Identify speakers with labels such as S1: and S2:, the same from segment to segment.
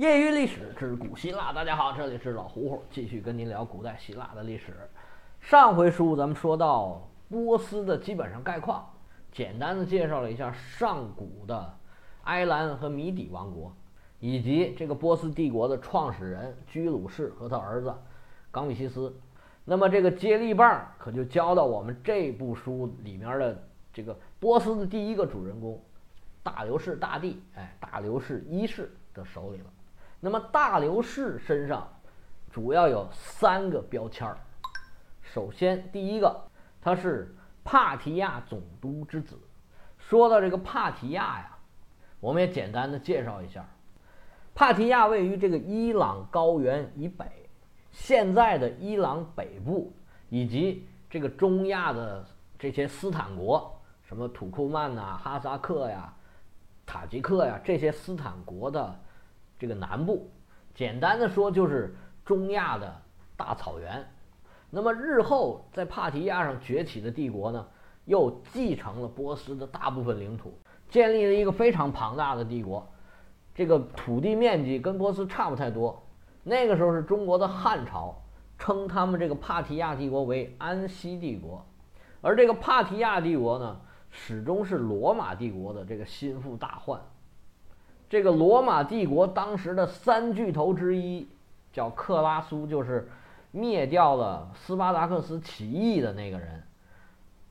S1: 业余历史之古希腊，大家好，这里是老胡胡，继续跟您聊古代希腊的历史。上回书咱们说到波斯的基本上概况，简单的介绍了一下上古的埃兰和米底王国，以及这个波斯帝国的创始人居鲁士和他儿子冈比西斯。那么这个接力棒可就交到我们这部书里面的这个波斯的第一个主人公大流士大帝，哎，大流士一世的手里了。那么大流士身上主要有三个标签儿。首先，第一个，他是帕提亚总督之子。说到这个帕提亚呀，我们也简单的介绍一下。帕提亚位于这个伊朗高原以北，现在的伊朗北部以及这个中亚的这些斯坦国，什么土库曼呐、哈萨克呀、塔吉克呀这些斯坦国的。这个南部，简单的说就是中亚的大草原。那么日后在帕提亚上崛起的帝国呢，又继承了波斯的大部分领土，建立了一个非常庞大的帝国。这个土地面积跟波斯差不太多。那个时候是中国的汉朝，称他们这个帕提亚帝国为安息帝国，而这个帕提亚帝国呢，始终是罗马帝国的这个心腹大患。这个罗马帝国当时的三巨头之一叫克拉苏，就是灭掉了斯巴达克斯起义的那个人，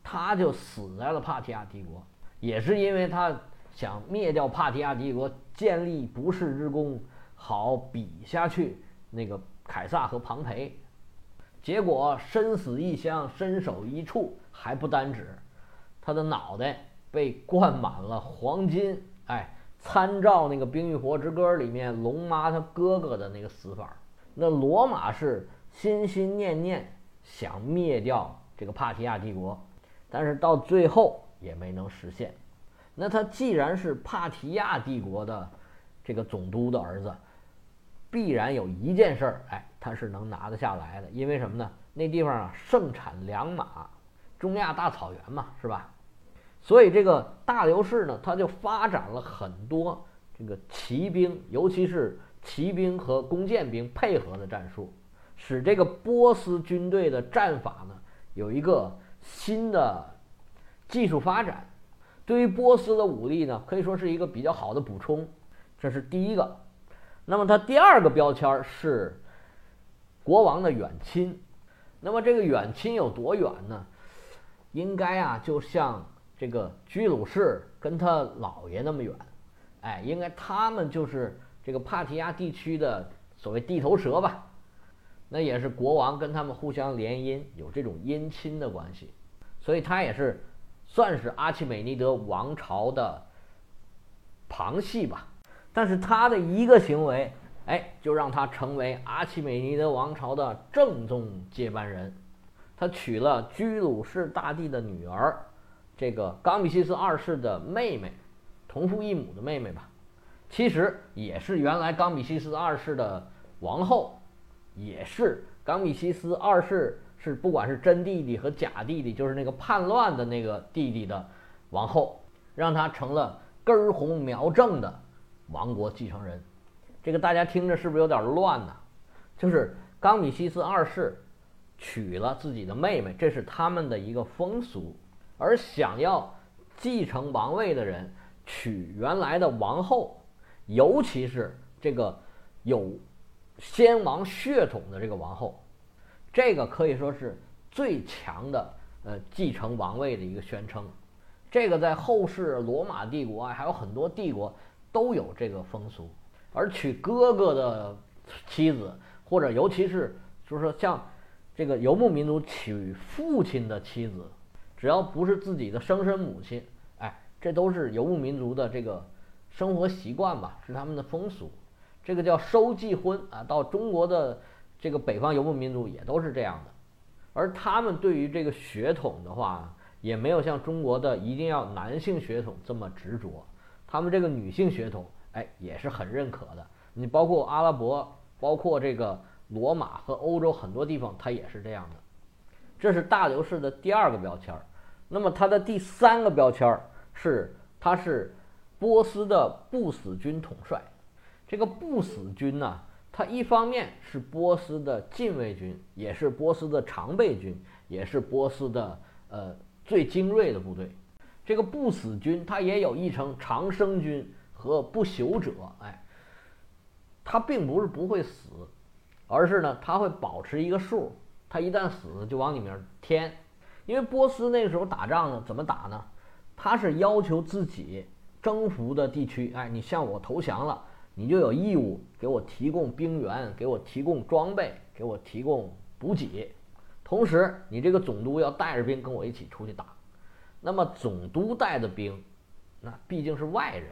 S1: 他就死在了帕提亚帝国，也是因为他想灭掉帕提亚帝国，建立不世之功，好比下去那个凯撒和庞培，结果身死异乡，身首异处，还不单止，他的脑袋被灌满了黄金，哎。参照那个《冰与火之歌》里面龙妈她哥哥的那个死法，那罗马是心心念念想灭掉这个帕提亚帝国，但是到最后也没能实现。那他既然是帕提亚帝国的这个总督的儿子，必然有一件事儿，哎，他是能拿得下来的。因为什么呢？那地方啊盛产良马，中亚大草原嘛，是吧？所以这个大流士呢，他就发展了很多这个骑兵，尤其是骑兵和弓箭兵配合的战术，使这个波斯军队的战法呢有一个新的技术发展。对于波斯的武力呢，可以说是一个比较好的补充。这是第一个。那么它第二个标签是国王的远亲。那么这个远亲有多远呢？应该啊，就像。这个居鲁士跟他姥爷那么远，哎，应该他们就是这个帕提亚地区的所谓地头蛇吧？那也是国王跟他们互相联姻，有这种姻亲的关系，所以他也是算是阿契美尼德王朝的旁系吧。但是他的一个行为，哎，就让他成为阿契美尼德王朝的正宗接班人。他娶了居鲁士大帝的女儿。这个冈比西斯二世的妹妹，同父异母的妹妹吧，其实也是原来冈比西斯二世的王后，也是冈比西斯二世是不管是真弟弟和假弟弟，就是那个叛乱的那个弟弟的王后，让他成了根红苗正的王国继承人。这个大家听着是不是有点乱呢？就是冈比西斯二世娶了自己的妹妹，这是他们的一个风俗。而想要继承王位的人娶原来的王后，尤其是这个有先王血统的这个王后，这个可以说是最强的呃继承王位的一个宣称。这个在后世罗马帝国啊，还有很多帝国都有这个风俗。而娶哥哥的妻子，或者尤其是就是说像这个游牧民族娶父亲的妻子。只要不是自己的生身母亲，哎，这都是游牧民族的这个生活习惯吧，是他们的风俗。这个叫收继婚啊，到中国的这个北方游牧民族也都是这样的。而他们对于这个血统的话，也没有像中国的一定要男性血统这么执着。他们这个女性血统，哎，也是很认可的。你包括阿拉伯，包括这个罗马和欧洲很多地方，它也是这样的。这是大流士的第二个标签儿。那么他的第三个标签儿是，他是波斯的不死军统帅。这个不死军呢，它一方面是波斯的禁卫军，也是波斯的常备军，也是波斯的呃最精锐的部队。这个不死军，它也有一称长生军和不朽者。哎，它并不是不会死，而是呢，它会保持一个数。他一旦死，就往里面添。因为波斯那个时候打仗呢，怎么打呢？他是要求自己征服的地区，哎，你向我投降了。你就有义务给我提供兵员，给我提供装备，给我提供补给。同时，你这个总督要带着兵跟我一起出去打。那么，总督带的兵，那毕竟是外人。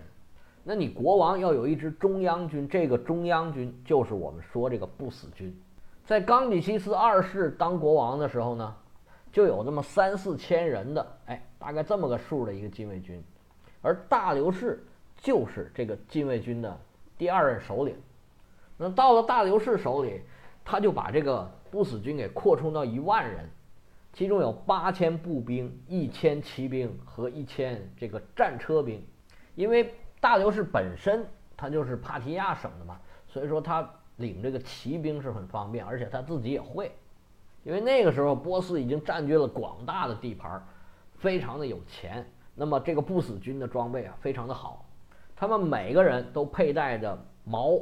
S1: 那你国王要有一支中央军，这个中央军就是我们说这个不死军。在冈比西斯二世当国王的时候呢，就有这么三四千人的，哎，大概这么个数的一个禁卫军，而大流士就是这个禁卫军的。第二任首领，那到了大流士手里，他就把这个不死军给扩充到一万人，其中有八千步兵、一千骑兵和一千这个战车兵。因为大流士本身他就是帕提亚省的嘛，所以说他领这个骑兵是很方便，而且他自己也会。因为那个时候波斯已经占据了广大的地盘，非常的有钱，那么这个不死军的装备啊非常的好。他们每个人都佩戴着矛、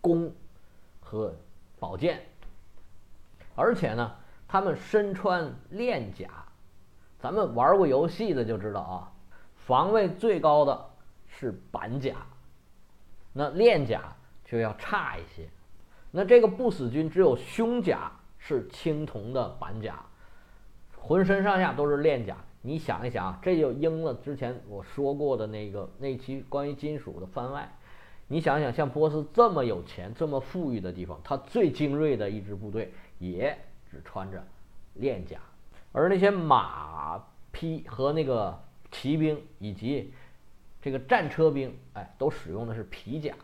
S1: 弓和宝剑，而且呢，他们身穿链甲。咱们玩过游戏的就知道啊，防卫最高的是板甲，那链甲就要差一些。那这个不死军只有胸甲是青铜的板甲，浑身上下都是链甲。你想一想，这就应了之前我说过的那个那期关于金属的番外。你想想，像波斯这么有钱、这么富裕的地方，他最精锐的一支部队也只穿着链甲，而那些马匹和那个骑兵以及这个战车兵，哎，都使用的是皮甲。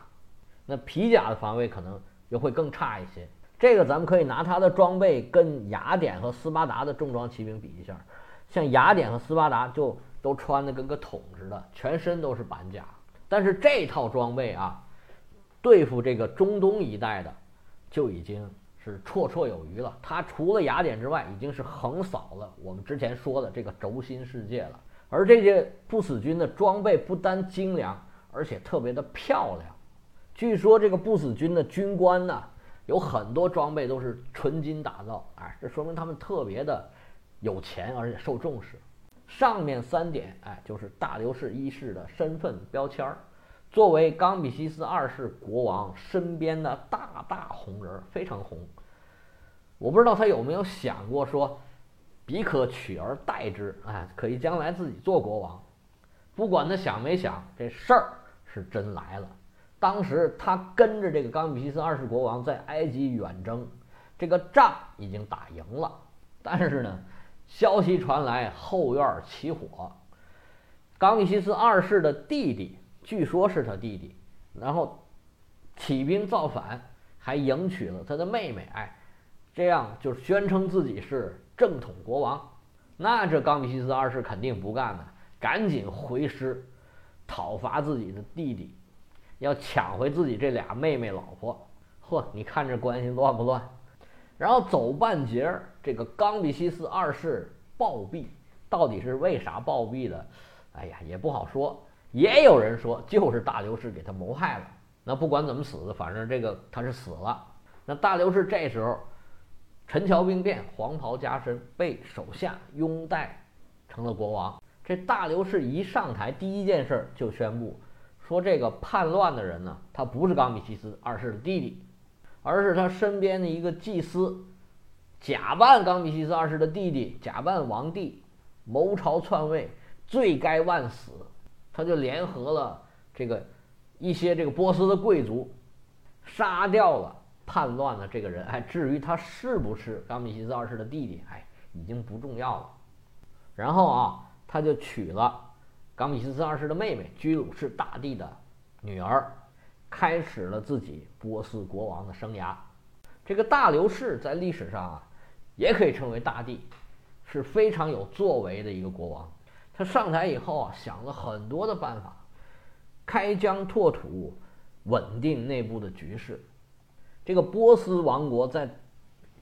S1: 那皮甲的防卫可能又会更差一些。这个咱们可以拿他的装备跟雅典和斯巴达的重装骑兵比一下。像雅典和斯巴达就都穿的跟个桶似的，全身都是板甲。但是这套装备啊，对付这个中东一带的，就已经是绰绰有余了。它除了雅典之外，已经是横扫了我们之前说的这个轴心世界了。而这些不死军的装备不单精良，而且特别的漂亮。据说这个不死军的军官呢，有很多装备都是纯金打造，哎，这说明他们特别的。有钱而且受重视，上面三点，哎，就是大流士一世的身份标签儿。作为冈比西斯二世国王身边的大大红人，非常红。我不知道他有没有想过说，彼可取而代之，哎，可以将来自己做国王。不管他想没想，这事儿是真来了。当时他跟着这个冈比西斯二世国王在埃及远征，这个仗已经打赢了，但是呢。消息传来，后院起火。冈比西斯二世的弟弟，据说是他弟弟，然后起兵造反，还迎娶了他的妹妹。哎，这样就宣称自己是正统国王。那这冈比西斯二世肯定不干了，赶紧回师讨伐自己的弟弟，要抢回自己这俩妹妹老婆。嚯，你看这关系乱不乱？然后走半截儿，这个冈比西斯二世暴毙，到底是为啥暴毙的？哎呀，也不好说。也有人说就是大流士给他谋害了。那不管怎么死的，反正这个他是死了。那大流士这时候陈桥兵变，黄袍加身，被手下拥戴成了国王。这大流士一上台，第一件事就宣布说，这个叛乱的人呢，他不是冈比西斯二世的弟弟。而是他身边的一个祭司，假扮冈比西斯二世的弟弟，假扮王帝，谋朝篡位，罪该万死。他就联合了这个一些这个波斯的贵族，杀掉了叛乱的这个人。哎，至于他是不是冈比西斯二世的弟弟，哎，已经不重要了。然后啊，他就娶了冈比西斯二世的妹妹居鲁士大帝的女儿。开始了自己波斯国王的生涯。这个大流士在历史上啊，也可以称为大帝，是非常有作为的一个国王。他上台以后啊，想了很多的办法，开疆拓土，稳定内部的局势。这个波斯王国在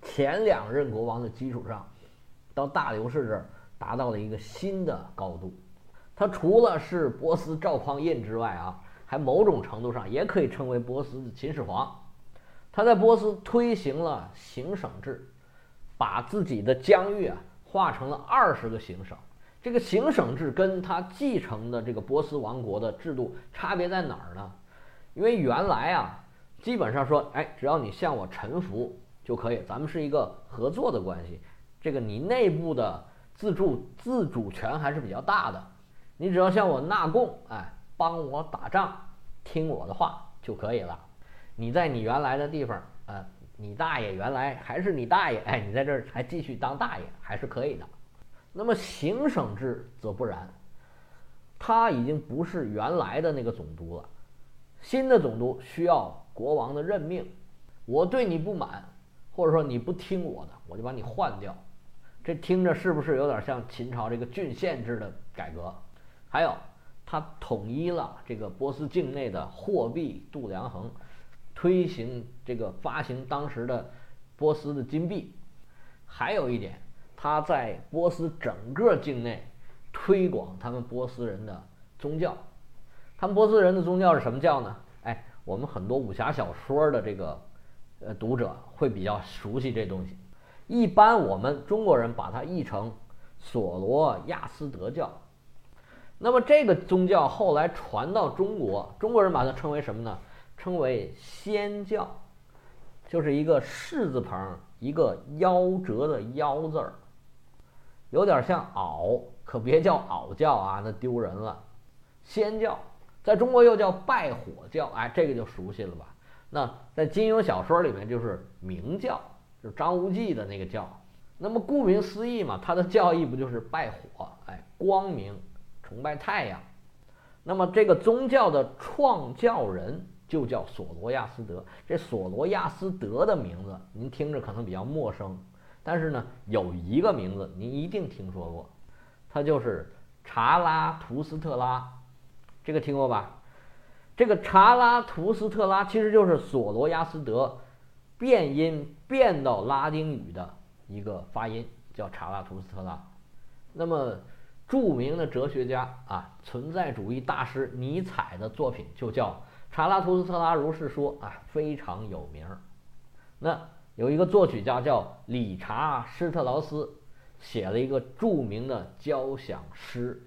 S1: 前两任国王的基础上，到大流士这儿达到了一个新的高度。他除了是波斯赵匡胤之外啊，还某种程度上也可以称为波斯的秦始皇。他在波斯推行了行省制，把自己的疆域啊划成了二十个行省。这个行省制跟他继承的这个波斯王国的制度差别在哪儿呢？因为原来啊，基本上说，哎，只要你向我臣服就可以，咱们是一个合作的关系。这个你内部的自助自主权还是比较大的，你只要向我纳贡，哎，帮我打仗，听我的话就可以了。你在你原来的地方，呃，你大爷原来还是你大爷，哎，你在这儿还继续当大爷还是可以的。那么行省制则不然，他已经不是原来的那个总督了，新的总督需要国王的任命。我对你不满，或者说你不听我的，我就把你换掉。这听着是不是有点像秦朝这个郡县制的改革？还有，他统一了这个波斯境内的货币度量衡，推行这个发行当时的波斯的金币。还有一点。他在波斯整个境内推广他们波斯人的宗教，他们波斯人的宗教是什么教呢？哎，我们很多武侠小说的这个呃读者会比较熟悉这东西。一般我们中国人把它译成索罗亚斯德教。那么这个宗教后来传到中国，中国人把它称为什么呢？称为仙教，就是一个士字旁一个夭折的夭字儿。有点像袄，可别叫袄教啊，那丢人了。仙教在中国又叫拜火教，哎，这个就熟悉了吧？那在金庸小说里面就是明教，就是张无忌的那个教。那么顾名思义嘛，它的教义不就是拜火？哎，光明，崇拜太阳。那么这个宗教的创教人就叫索罗亚斯德。这索罗亚斯德的名字，您听着可能比较陌生。但是呢，有一个名字您一定听说过，他就是查拉图斯特拉，这个听过吧？这个查拉图斯特拉其实就是索罗亚斯德变音变到拉丁语的一个发音，叫查拉图斯特拉。那么著名的哲学家啊，存在主义大师尼采的作品就叫《查拉图斯特拉如是说》啊，非常有名。那。有一个作曲家叫理查施特劳斯，写了一个著名的交响诗，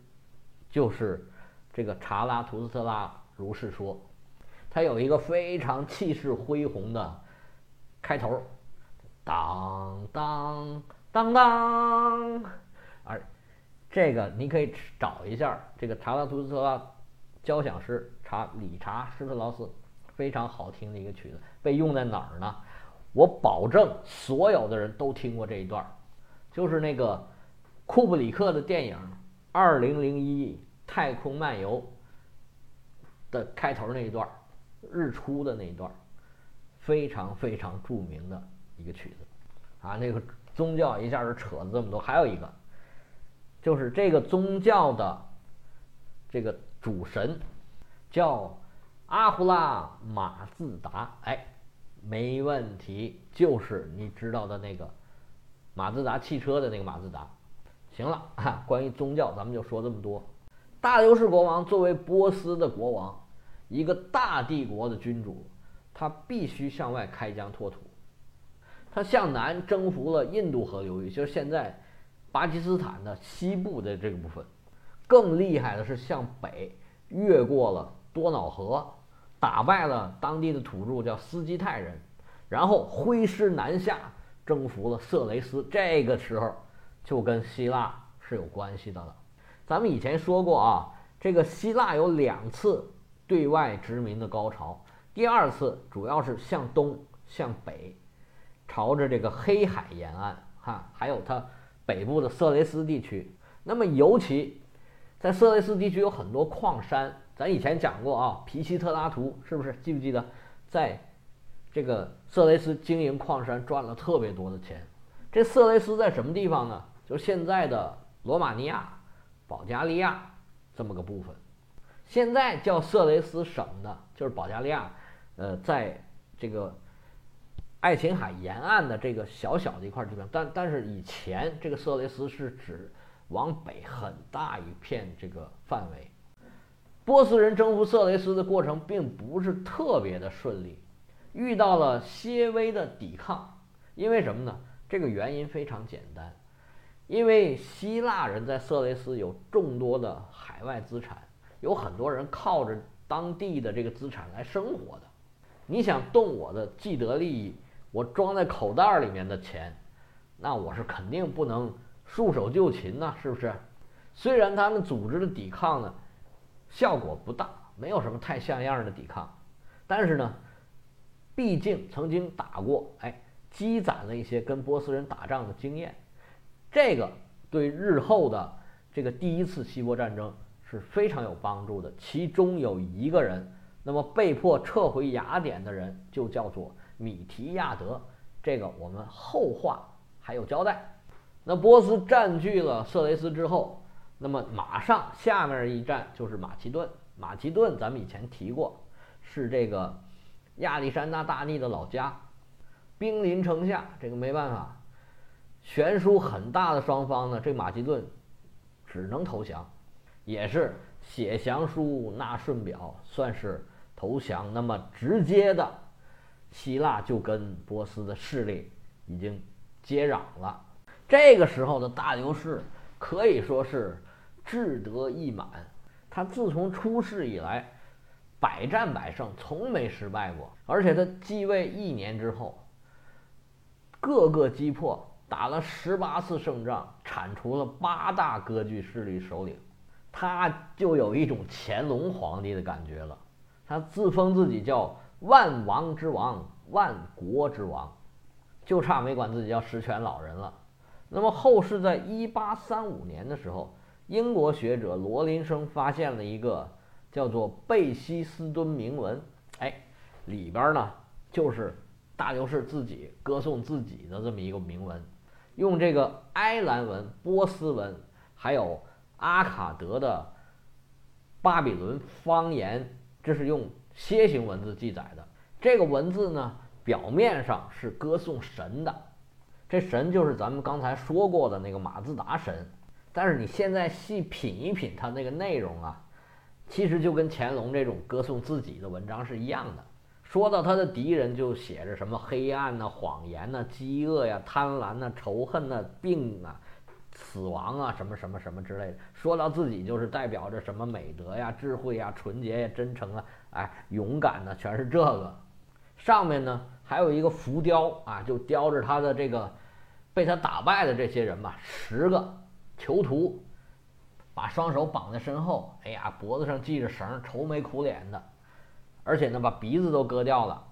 S1: 就是这个《查拉图斯特拉如是说》。它有一个非常气势恢宏的开头，当当当当。而这个你可以找一下这个《查拉图斯特拉交响诗》，查理查施特劳斯非常好听的一个曲子，被用在哪儿呢？我保证所有的人都听过这一段，就是那个库布里克的电影《二零零一太空漫游》的开头那一段，日出的那一段，非常非常著名的一个曲子啊。那个宗教一下就扯了这么多，还有一个就是这个宗教的这个主神叫阿胡拉马自达，哎。没问题，就是你知道的那个马自达汽车的那个马自达。行了，关于宗教咱们就说这么多。大流士国王作为波斯的国王，一个大帝国的君主，他必须向外开疆拓土。他向南征服了印度河流域，就是现在巴基斯坦的西部的这个部分。更厉害的是向北越过了多瑙河。打败了当地的土著，叫斯基泰人，然后挥师南下，征服了色雷斯。这个时候就跟希腊是有关系的了。咱们以前说过啊，这个希腊有两次对外殖民的高潮，第二次主要是向东向北，朝着这个黑海沿岸，哈，还有它北部的色雷斯地区。那么尤其在色雷斯地区有很多矿山。咱以前讲过啊，皮西特拉图是不是记不记得，在这个色雷斯经营矿山赚了特别多的钱。这色雷斯在什么地方呢？就是现在的罗马尼亚、保加利亚这么个部分。现在叫色雷斯省的，就是保加利亚呃，在这个爱琴海沿岸的这个小小的一块地方，但但是以前这个色雷斯是指往北很大一片这个范围。波斯人征服色雷斯的过程并不是特别的顺利，遇到了些微的抵抗。因为什么呢？这个原因非常简单，因为希腊人在色雷斯有众多的海外资产，有很多人靠着当地的这个资产来生活的。你想动我的既得利益，我装在口袋里面的钱，那我是肯定不能束手就擒呐，是不是？虽然他们组织的抵抗呢。效果不大，没有什么太像样的抵抗，但是呢，毕竟曾经打过，哎，积攒了一些跟波斯人打仗的经验，这个对日后的这个第一次希波战争是非常有帮助的。其中有一个人，那么被迫撤回雅典的人就叫做米提亚德，这个我们后话还有交代。那波斯占据了色雷斯之后。那么马上下面一站就是马其顿。马其顿咱们以前提过，是这个亚历山大大帝的老家，兵临城下，这个没办法，悬殊很大的双方呢，这马其顿只能投降，也是写降书纳顺表，算是投降。那么直接的，希腊就跟波斯的势力已经接壤了。这个时候的大流士可以说是。志得意满，他自从出世以来，百战百胜，从没失败过。而且他继位一年之后，各个击破，打了十八次胜仗，铲除了八大割据势力首领，他就有一种乾隆皇帝的感觉了。他自封自己叫万王之王，万国之王，就差没管自己叫十全老人了。那么后世在一八三五年的时候。英国学者罗林生发现了一个叫做贝希斯敦铭文，哎，里边呢就是大流士自己歌颂自己的这么一个铭文，用这个埃兰文、波斯文，还有阿卡德的巴比伦方言，这是用楔形文字记载的。这个文字呢，表面上是歌颂神的，这神就是咱们刚才说过的那个马自达神。但是你现在细品一品它那个内容啊，其实就跟乾隆这种歌颂自己的文章是一样的。说到他的敌人，就写着什么黑暗呐、谎言呐、饥饿呀、贪婪呐、仇恨呐、病啊、死亡啊，什么什么什么之类的。说到自己，就是代表着什么美德呀、智慧呀、纯洁呀、真诚啊，哎，勇敢的，全是这个。上面呢还有一个浮雕啊，就雕着他的这个被他打败的这些人吧，十个。囚徒把双手绑在身后，哎呀，脖子上系着绳，愁眉苦脸的，而且呢，把鼻子都割掉了。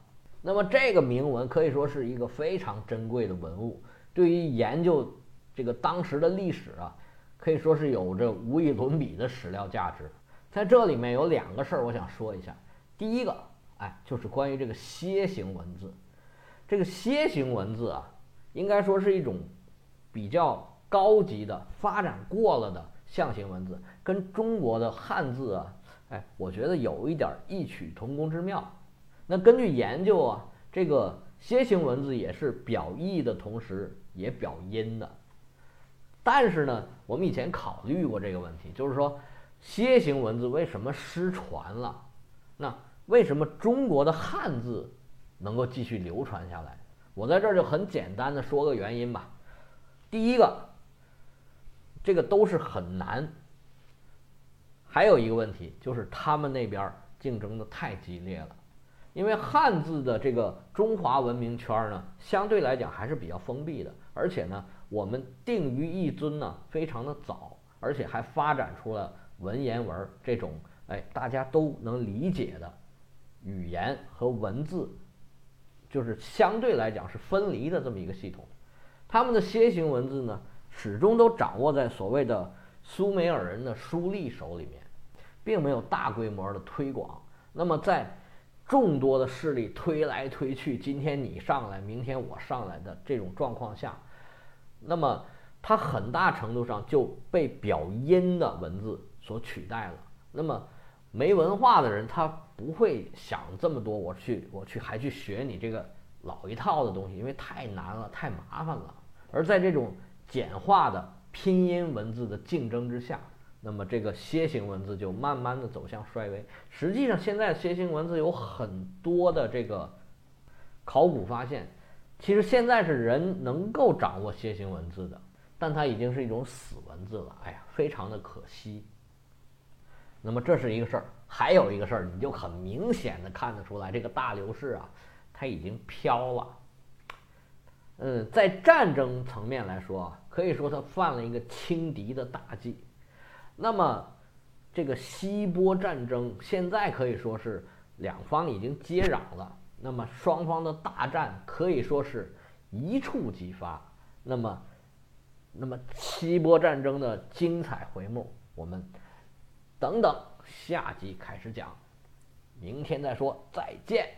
S1: 那么这个铭文可以说是一个非常珍贵的文物，对于研究这个当时的历史啊，可以说是有着无与伦比的史料价值。在这里面有两个事儿，我想说一下。第一个，哎，就是关于这个楔形文字。这个楔形文字啊，应该说是一种比较。高级的发展过了的象形文字，跟中国的汉字啊，哎，我觉得有一点异曲同工之妙。那根据研究啊，这个楔形文字也是表意的同时也表音的。但是呢，我们以前考虑过这个问题，就是说楔形文字为什么失传了？那为什么中国的汉字能够继续流传下来？我在这儿就很简单的说个原因吧。第一个。这个都是很难。还有一个问题就是他们那边竞争的太激烈了，因为汉字的这个中华文明圈呢，相对来讲还是比较封闭的，而且呢，我们定于一尊呢非常的早，而且还发展出了文言文这种哎大家都能理解的语言和文字，就是相对来讲是分离的这么一个系统。他们的楔形文字呢？始终都掌握在所谓的苏美尔人的书吏手里面，并没有大规模的推广。那么，在众多的势力推来推去，今天你上来，明天我上来的这种状况下，那么它很大程度上就被表音的文字所取代了。那么，没文化的人，他不会想这么多，我去我去还去学你这个老一套的东西，因为太难了，太麻烦了。而在这种简化的拼音文字的竞争之下，那么这个楔形文字就慢慢的走向衰微。实际上，现在楔形文字有很多的这个考古发现，其实现在是人能够掌握楔形文字的，但它已经是一种死文字了。哎呀，非常的可惜。那么这是一个事儿，还有一个事儿，你就很明显的看得出来，这个大流士啊，它已经飘了。嗯，在战争层面来说，可以说他犯了一个轻敌的大忌。那么，这个希波战争现在可以说是两方已经接壤了。那么双方的大战可以说是一触即发。那么，那么希波战争的精彩回目，我们等等下集开始讲，明天再说，再见。